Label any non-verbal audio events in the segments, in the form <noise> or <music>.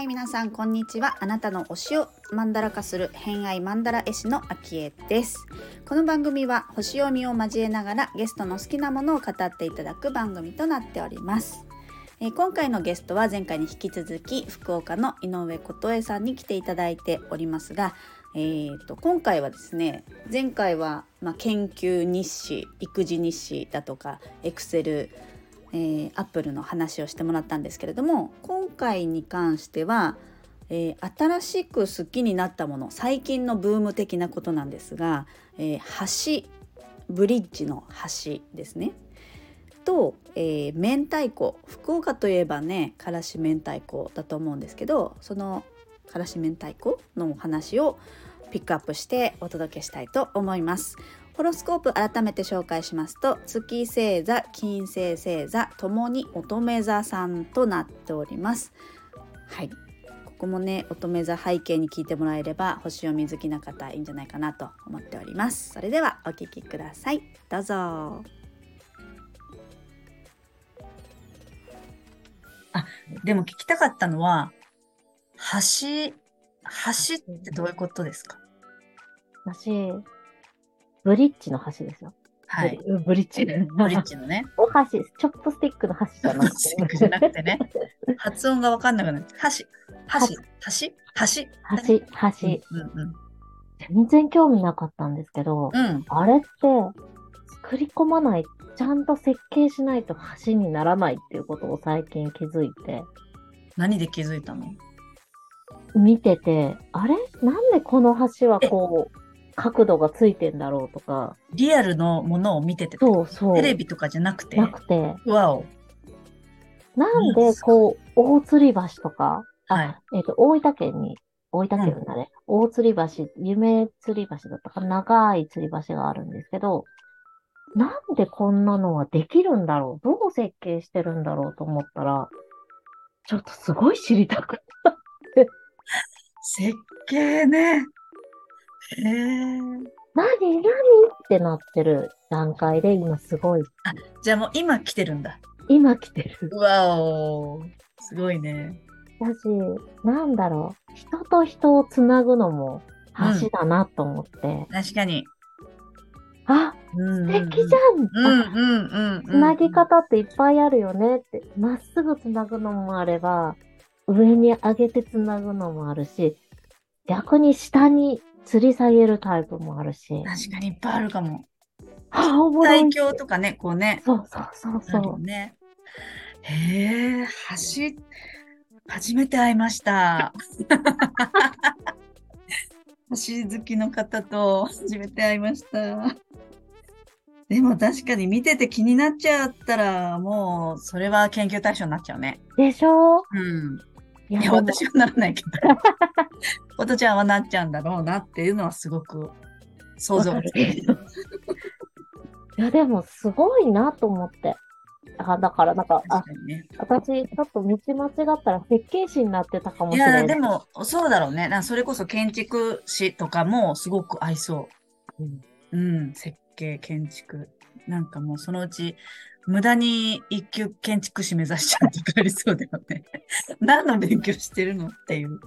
はい皆さんこんにちは。あなたの推しをマンダラ化する偏愛マンダラ絵師のあきえです。この番組は星読みを交えながらゲストの好きなものを語っていただく番組となっております。え今回のゲストは前回に引き続き福岡の井上琴恵さんに来ていただいておりますが、えー、と今回はですね前回は、まあ、研究日誌育児日誌だとかエクセル、アップルの話をしてもらったんですけれども今回に関しては、えー新しく好きになったもの最近のブーム的なことなんですが、えー橋ブリッジの橋ですね。と、えー明太子福岡といえばねからし明太子だと思うんですけどそのからし明太子のお話をピックアップしてお届けしたいと思います。ホロスコープ改めて紹介しますと月星座金星星座ともに乙女座さんとなっております。はい。ここもね乙女座背景に聞いてもらえれば星読み好きな方いいんじゃないかなと思っております。それではお聞きください。どうぞ。あでも聞きたかったのは、橋、橋ってどういうことですか？橋、ブリッジの橋ですよ。はい。ブリッジ。ブリッジのね。<laughs> お箸、チョップスティックの箸じゃなくスティックじゃなくてね。<laughs> 発音がわかんなくなる。橋、橋、橋、橋？橋、橋。うんうん全然興味なかったんですけど、うん。うん。あれって、作り込まない、ちゃんと設計しないと橋にならないっていうことを最近気づいて、何で気づいたの？見てて、あれ？なんでこの橋はこう、角度がついてんだろうとか、リアルのものを見てて、そうそう。テレビとかじゃなくて、なくて、わお。なんでこう、大吊り橋とか、はい。えっ、と、大分県に、大分県だね、大吊り橋、夢吊り橋だったかな、長い吊り橋があるんですけど、なんでこんなのはできるんだろう？どう設計してるんだろう？と思ったら、ちょっとすごい知りたく設計ね。へえ。何何ってなってる段階で今すごい、じゃあもう今来てるんだ。今来てる。わお。すごいね。だし、なんだろう、人と人をつなぐのも橋だなと思って、確かに。あ、素素敵じゃん、うんうんうんうん。つなぎ方っていっぱいあるよねって、まっすぐつなぐのもあれば、上に上げてつなぐのもあるし、逆に下に吊り下げるタイプもあるし、確かにいっぱいあるかも。あ、おもろ最い。強とかね、こうね。そうそうそうそう。よね。へえ、橋、初めて会いました。<laughs> 橋好きの方と初めて会いました。でも確かに見てて気になっちゃったら、もうそれは研究対象になっちゃうね。でしょ？うん。いや、私はならないけど。ことちゃんはなっちゃうんだろうなっていうのはすごく想像がつく。いや、でもすごいなと思って。あ、だからなんか、ね。私、ちょっと道間違ったら設計士になってたかもいや、しれない。でも、そうだろうね。なそれこそ建築士とかもすごく合いそう。うん、設計、建築。なんかもうそのうち、無駄に一級建築士目指しちゃうとかありそうだよね。<laughs> 何の勉強してるのっていう。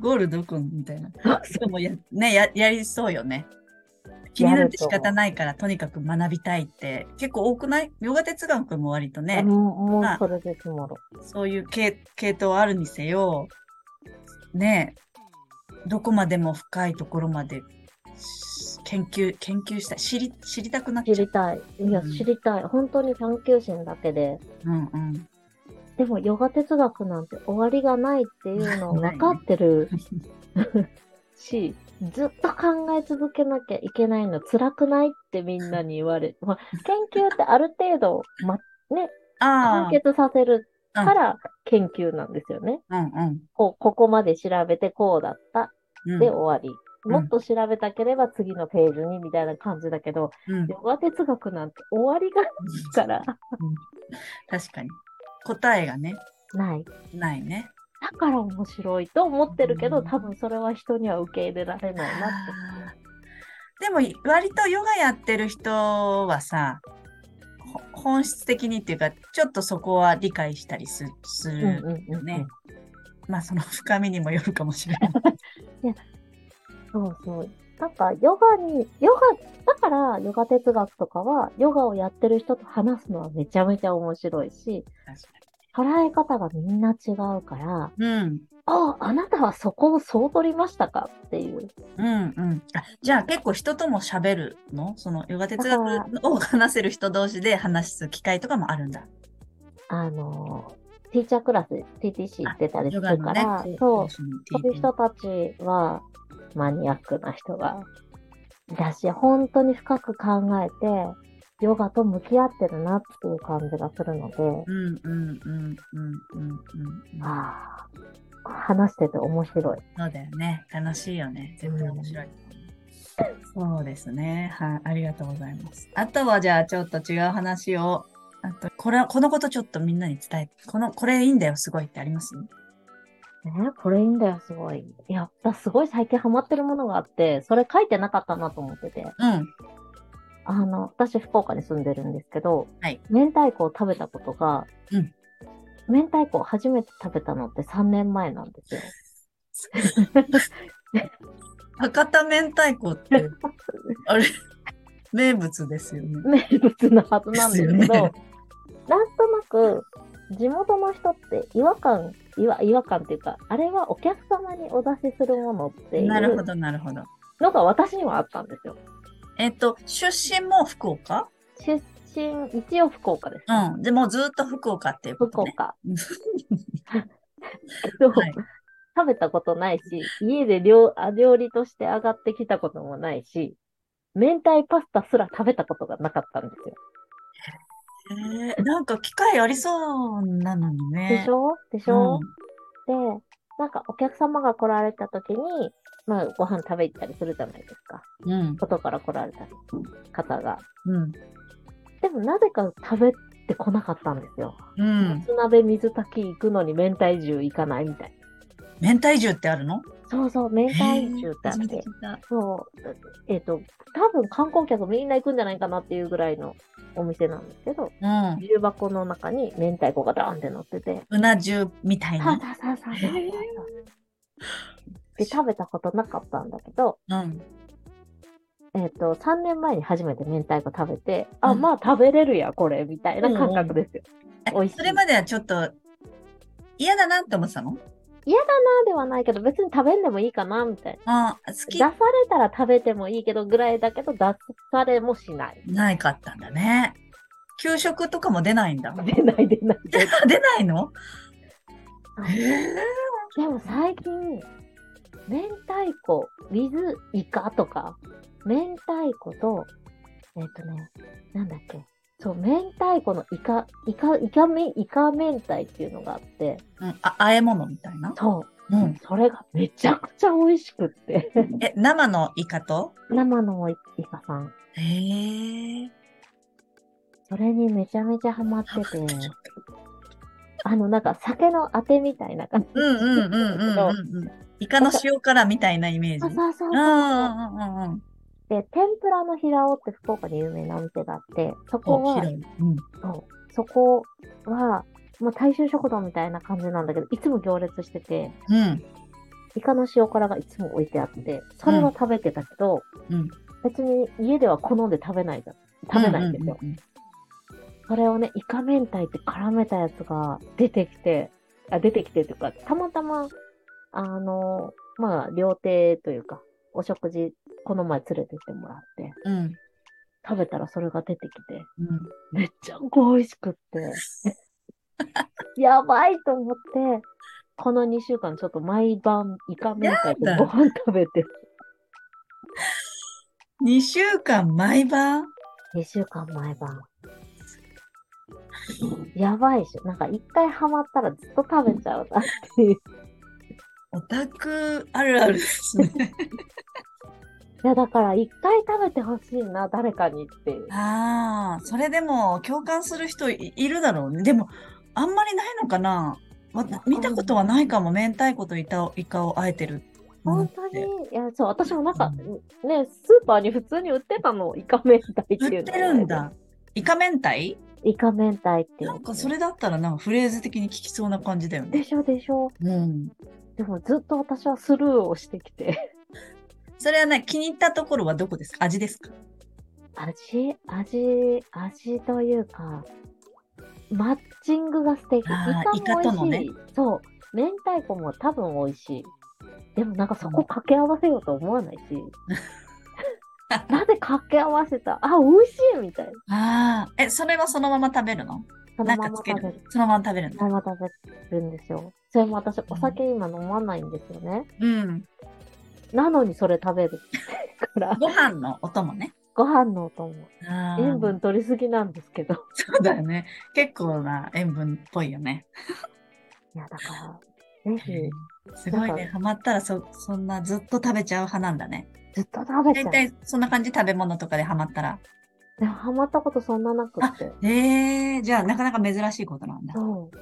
ゴールどこみたいな。でもや、ね、や、やりそうよね。気になって仕方ないから、とにかく学びたいって、結構多くない？ヨガ哲学も割とあね、もうもうあそれでつまろ。そういう系系統あるにせよ、ねえ、どこまでも深いところまでし研究、研究したい。知り、知りたくなっちゃう。知りたい。いや、うん知りたい。本当に探求心だけで。うんうん。でも、ヨガ哲学なんて終わりがないっていうのを <laughs> 分かってるし、ずっと考え続けなきゃいけないの辛くないってみんなに言われ、まあ、研究ってある程度、ま、ね、あ完結させるあ、から研究なんですよね。うんうんこうここまで調べてこうだった。うん。で終わり。うんもっと調べたければ次のページにみたいな感じだけど、うんヨガ哲学なんて終わりがないから、確かに。答えがね、ない。ないね。だから面白いと思ってるけど、うん多分それは人には受け入れられないなって。あでも割とヨガやってる人はさ、ほ本質的にっていうか、ちょっとそこは理解したりすすうんるうんうん。ね。まあその深みにもよるかもしれない。<laughs> そうそう。なんか、ヨガに、ヨガ、だから、ヨガ哲学とかは、ヨガをやってる人と話すのはめちゃめちゃ面白いし、捉え方がみんな違うから、うん。ああ、あなたはそこをそう取りましたかっていう。うんうん。あじゃあ結構人とも喋るの？そのヨガ哲学を話せる人同士で話す機会とかもあるんだ。あの、ティーチャークラス、TTC 行ってたりするから、ね。そう、そういう人たちはマニアックな人が、だし、本当に深く考えて、ヨガと向き合ってるなっていう感じがするので、うんうんうんうんうんうん。ああ、話してて面白い。そうだよね。楽しいよね。絶対面白い。そうですね。はい。ありがとうございます。あとはじゃあちょっと違う話を、あと、これは、このことちょっとみんなに伝え、この、これいいんだよ、すごいってあります？ね、これいいんだよ、すごい。いや、だすごい最近ハマってるものがあって、それ書いてなかったなと思ってて。うん。あの、私、福岡に住んでるんですけど、はい明太子を食べたことが、うん明太子を初めて食べたのって3年前なんですよ。<laughs> 博多明太子って、あれ、名物ですよね。<laughs> 名物のはずなんですけど、なんとなく、地元の人って違和感、違和違和感っていうか、あれはお客様にお出しするものっていうなるほど、なるほど。のが私にはあったんですよ。えっと、出身も福岡？出身、一応福岡です。うん。でもずっと福岡っていうことね。福岡。う <laughs> んそうはい食べたことないし、家で料あ料理として上がってきたこともないし、明太パスタすら食べたことがなかったんですよ。えーなんか機会ありそうなのにね。でしょ？でしょ、で、なんかお客様が来られた時に、まあご飯食べ行ったりするじゃないですか。うん。うん。外から来られた方が。うん。でもなぜか食べてこなかったんですよ。うん。もつ鍋水炊き行くのに明太重行かないみたい明太重ってあるの？な。そうそう、明太重ってあって。そう。えっ、と、多分観光客みんな行くんじゃないかなっていうぐらいのお店なんですけど、うん。重箱の中に明太子がダーンって乗ってて、うな重みたいさあに。さあさあさあさあで、食べたことなかったんだけど、うん。えっ、と、3年前に初めて明太子食べて、あ、うんまあ食べれるや、これ、みたいな感覚ですよ。え美味しいそれまではちょっと嫌だなって思ってたの？嫌だなではないけど、別に食べんでもいいかな、みたいな。あ好き出されたら食べてもいいけどぐらいだけど、出されもしない。ないかったんだね。給食とかも出ないんだ。出ない出ない出ない。<laughs> の？でも最近、明太子、with イカとか、明太子と、えっ、とね、なんだっけ？そう、明太子のイカ、イカ、イカめ、イカ明太っていうのがあって、うん、あ、和え物みたいな？そう、うん。それがめちゃくちゃ美味しくって。<laughs> え、生のイカと？生のイカさん。へえ。それにめちゃめちゃハマってて、あの、なんか酒のあてみたいな感じ。うんうんうんうんうんうん。イカの塩辛みたいなイメージ？そうそうそううんうんうんうん。で、天ぷらの平尾って福岡に有名なお店があって、そこお、は。うん。そうそこは、まあ、大衆食堂みたいな感じなんだけど、いつも行列してて、うん。イカの塩辛がいつも置いてあって、それは食べてたけど、うん。別に家では好んで食べないじゃん。食べないんですよ。それをね、イカ明太って絡めたやつが出てきて、あ出てきてというか、たまたま、あの、まあ、料亭というか、お食事、この前連れてきてもらって、うん。食べたらそれが出てきて、うん。めっちゃ美味しくって、<laughs> やばいと思って、この2週間ちょっと毎晩イカ明太とご飯食べて、2週間毎晩？2週間毎晩。やばいし、なんか一回ハマったらずっと食べちゃうなっていう。オタクあるあるですね。いや、だから一回食べてほしいな、誰かにって。ああ、それでも共感する人いいるだろうね。でも、あんまりないのかなわ見たことはないかも。明太子とイカをイカをあえてる本当にいや、そう、私もなんか、ね、スーパーに普通に売ってたの、イカ明太っていうの。売ってるんだ。イカ明太？イカ明太っていう。なんかそれだったらなんかフレーズ的に聞きそうな感じだよね。でしょでしょ。うん。でもずっと私はスルーをしてきて。それはね、気に入ったところはどこですか？味ですか？味、味、味というか、マッチングが素敵。イカも美味しい。とのねそう。明太子も多分美味しい。でもなんかそこ掛け合わせようと思わないし。<laughs> なぜ掛け合わせた？あ、美味しいみたいな。ああ。え、それはそのまま食べるの？そのまま食べるる。そのまま食べる。そのまま食べるんですよ。それも私、お酒今飲まないんですよね。うん。なのにそれ食べる。から、ご飯のお供ね。ご飯のお供。塩分取りすぎなんですけど。そうだよね。結構な塩分っぽいよね。いや、だから、ぜひ、すごいね。ハマったらそ、そんなずっと食べちゃう派なんだね。ずっと食べちゃう。大体そんな感じ食べ物とかでハマったら。でもハマったことそんななくって。ええじゃあなかなか珍しいことなんだ。そう。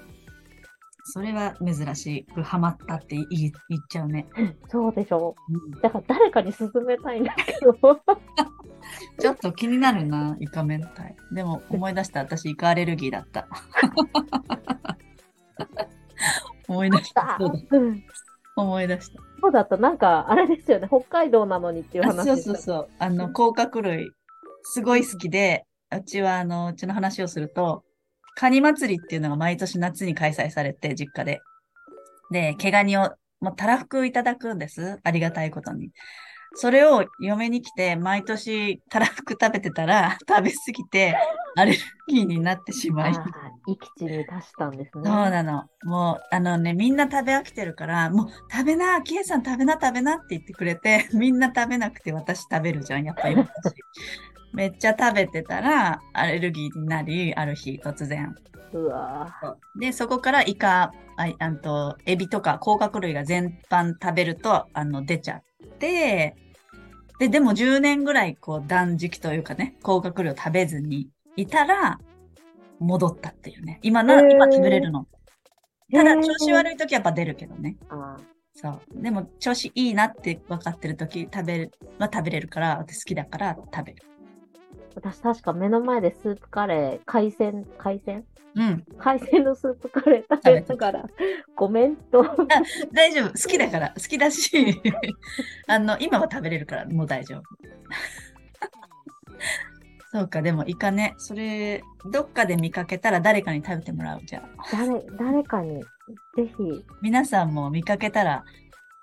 それは珍しくハマったって言い言っちゃうね。そうでしょうんだから誰かに勧めたいんだけど。<laughs> ちょっと気になるな、イカ明太。でも思い出した、私イカアレルギーだった。<laughs> 思い出した。思い出した。そうだった。なんか、あれですよね。北海道なのにっていうあ話そうそうそう。あの、甲殻類、すごい好きで、うちは、あの、うちの話をすると、カニ祭りっていうのが毎年夏に開催されて、実家で。で、毛ガニを、もうたらふくいただくんです。ありがたいことに。それを嫁に来て、毎年たらふく食べてたら、<laughs> 食べ過ぎて、アレルギーになってしまい。生き地に達したんですね。そうなの。もう、あのね、みんな食べ飽きてるから、もう、食べな、キエさん食べな、食べなって言ってくれて、みんな食べなくて私食べるじゃん、やっぱり私。めっちゃ食べてたら、アレルギーになり、ある日突然。うわで、そこからイカ、あいあんと、エビとか甲殻類が全般食べると、あの、出ちゃって、で、でも10年ぐらい、こう、断食というかね、甲殻類を食べずにいたら、戻ったっていうね。今な、へー今食べれるの。ただ、調子悪い時はやっぱ出るけどね。あそう。でも、調子いいなって分かってる時、食べる、は食べれるから、私好きだから食べる。私確か目の前でスープカレー、海鮮、海鮮？うん。海鮮のスープカレー食べながら、ごめんと。大丈夫。好きだから。好きだし、<laughs> あの、今は食べれるから、もう大丈夫。<laughs> そうか、でもイカね、それ、どっかで見かけたら誰かに食べてもらう。じゃあ、誰、誰かに、ぜひ。皆さんも見かけたら、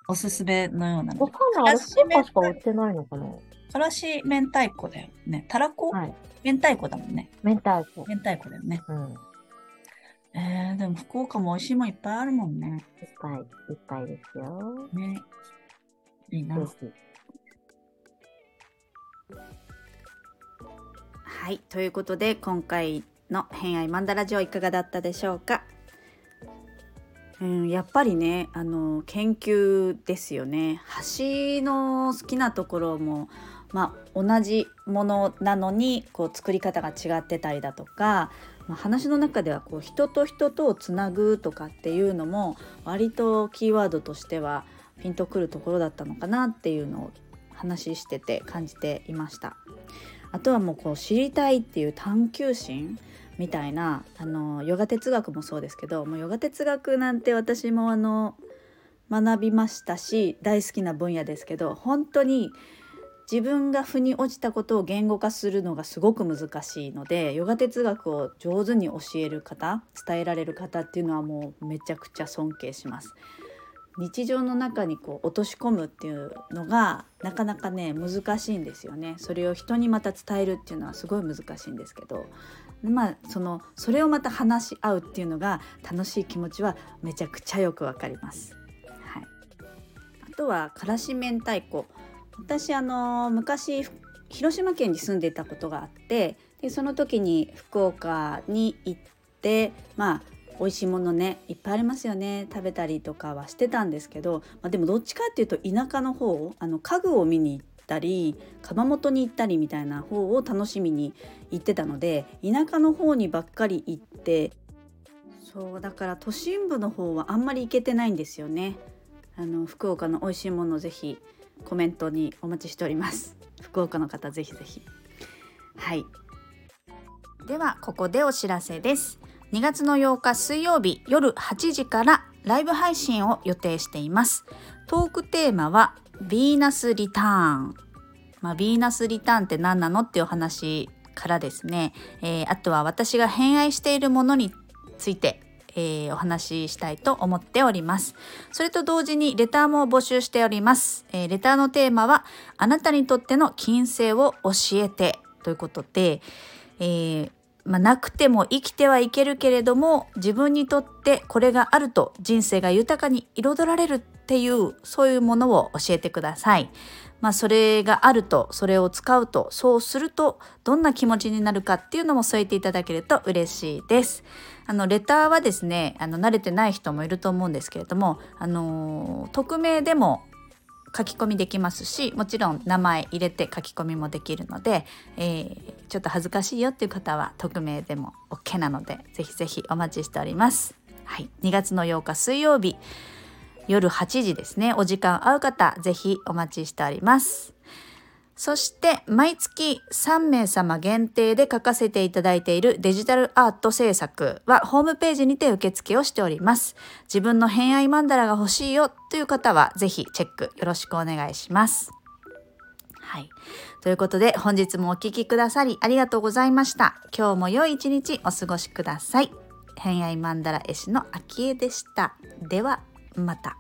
おすすめのようなのわ。かんない。スーパーしか売ってないのかな？からし明太子だよね。たらこ、はい。明太子だもんね。明太子。明太子だよね。うん。えー、でも福岡も美味しいもんいっぱいあるもんね。いっぱい、いっぱいですよ。ね。いいな。はい、ということで今回の「偏愛マンダラジオ」いかがだったでしょうか、うん、やっぱりねあの研究ですよね橋の好きなところも、まあ、同じものなのにこう作り方が違ってたりだとか、まあ、話の中ではこう人と人とをつなぐとかっていうのも割とキーワードとしてはピンとくるところだったのかなっていうのを話してて感じていました。あとはもうこう知りたいっていう探求心みたいなあのヨガ哲学もそうですけどもうヨガ哲学なんて私もあの学びましたし大好きな分野ですけど本当に自分が腑に落ちたことを言語化するのがすごく難しいのでヨガ哲学を上手に教える方伝えられる方っていうのはもうめちゃくちゃ尊敬します。日常の中にこう落とし込むっていうのがなかなかね難しいんですよねそれを人にまた伝えるっていうのはすごい難しいんですけどまあそのそれをまた話し合うっていうのが楽しい気持ちはめちゃくちゃよくわかります。はい、あとはからし明太子私あの昔広島県に住んでいたことがあってでその時に福岡に行ってまあ美味しいものねいっぱいありますよね食べたりとかはしてたんですけど、まあ、でもどっちかっていうと田舎の方あの家具を見に行ったり窯元に行ったりみたいな方を楽しみに行ってたので田舎の方にばっかり行ってそうだから都心部の方はあんまり行けてないんですよね。あの福岡の美味しいものをぜひコメントにお待ちしております。福岡の方ぜひぜひ。はい。ではここでお知らせです。2月の8日水曜日夜8時からライブ配信を予定しています。トークテーマはヴィーナスリターン。まあ、ヴィーナスリターンって何なのっていうお話からですね、えー、あとは私が偏愛しているものについてえー、お話ししたいと思っております。それと同時にレターも募集しております。えー、レターのテーマはあなたにとっての金星を教えてということで、えー、まあ、なくても生きてはいけるけれども自分にとってこれがあると人生が豊かに彩られるっていうそういうものを教えてください。まあ、それがあるとそれを使うとそうするとどんな気持ちになるかっていうのも添えていただけると嬉しいです。あのレターはですねあの慣れてない人もいると思うんですけれども、あの匿名でも書き込みできますしもちろん名前入れて書き込みもできるので、えー、ちょっと恥ずかしいよっていう方は匿名でも OK なのでぜひぜひお待ちしております。はい、2月の8日水曜日夜8時ですねお時間合う方ぜひお待ちしておりますそして毎月3名様限定で書かせていただいているデジタルアート制作はホームページにて受付をしております自分の偏愛マンダラが欲しいよという方はぜひチェックよろしくお願いしますはい。ということで本日もお聴きくださりありがとうございました。今日も良い一日お過ごしください。偏愛マンダラ絵師の秋江でした。ではまた。